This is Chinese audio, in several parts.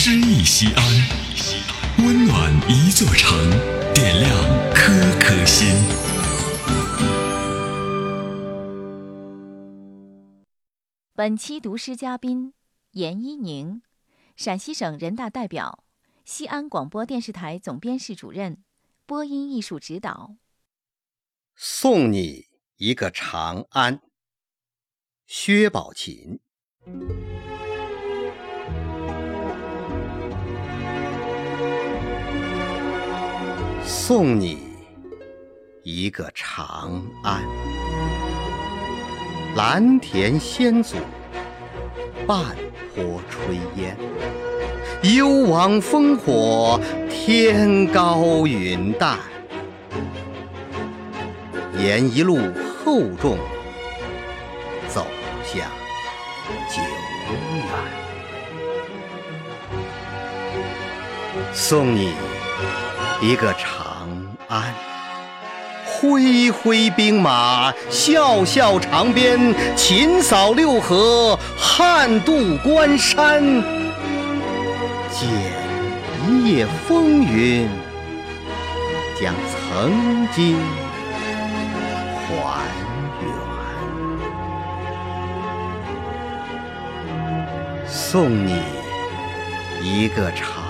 诗意西安，温暖一座城，点亮颗颗心。本期读诗嘉宾严一宁，陕西省人大代表，西安广播电视台总编室主任，播音艺术指导。送你一个长安，薛宝琴。送你一个长安，蓝田仙祖，半坡炊烟，幽王烽火，天高云淡。沿一路厚重，走向久远。送你一个长安，挥挥兵马，笑笑长鞭，秦扫六合，汉渡关山，剪一夜风云，将曾经。还原，送你一个长。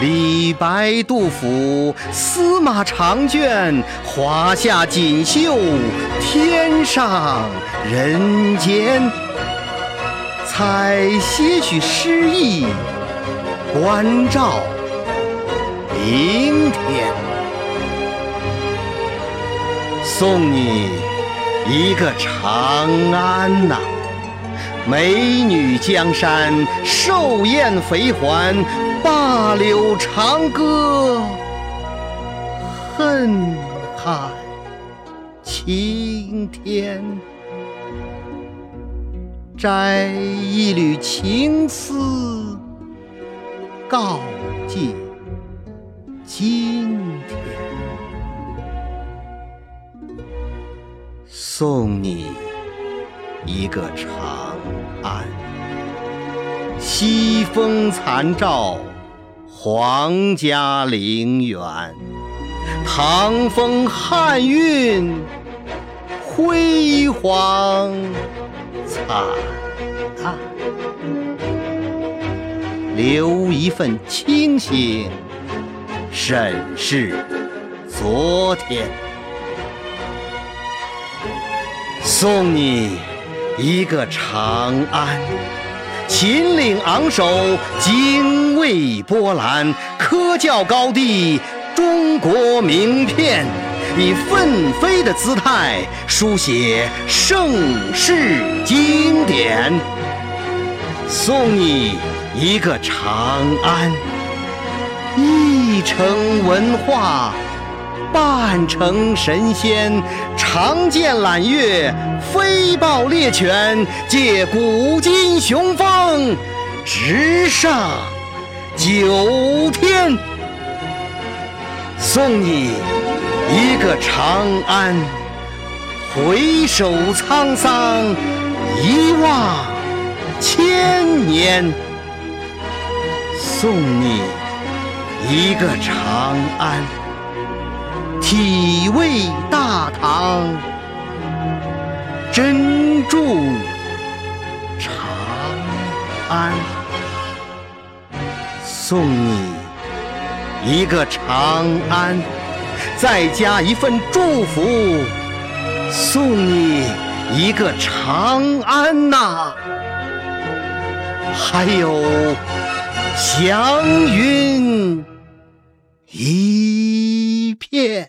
李白、杜甫，司马长卷，华夏锦绣，天上人间。采些许诗意，关照明天。送你一个长安呐，美女江山，寿宴肥环，灞柳长歌，恨海晴天，摘一缕情丝，告诫今天。送你一个长安，西风残照，皇家陵园，唐风汉韵，辉煌灿烂，留一份清醒，审视昨天。送你一个长安，秦岭昂首，精卫波澜，科教高地，中国名片，以奋飞的姿态书写盛世经典。送你一个长安，一城文化。半城神仙，长剑揽月，飞豹猎犬，借古今雄风，直上九天。送你一个长安，回首沧桑，一望千年。送你一个长安。体味大唐，珍重长安，送你一个长安，再加一份祝福，送你一个长安呐，还有祥云一片。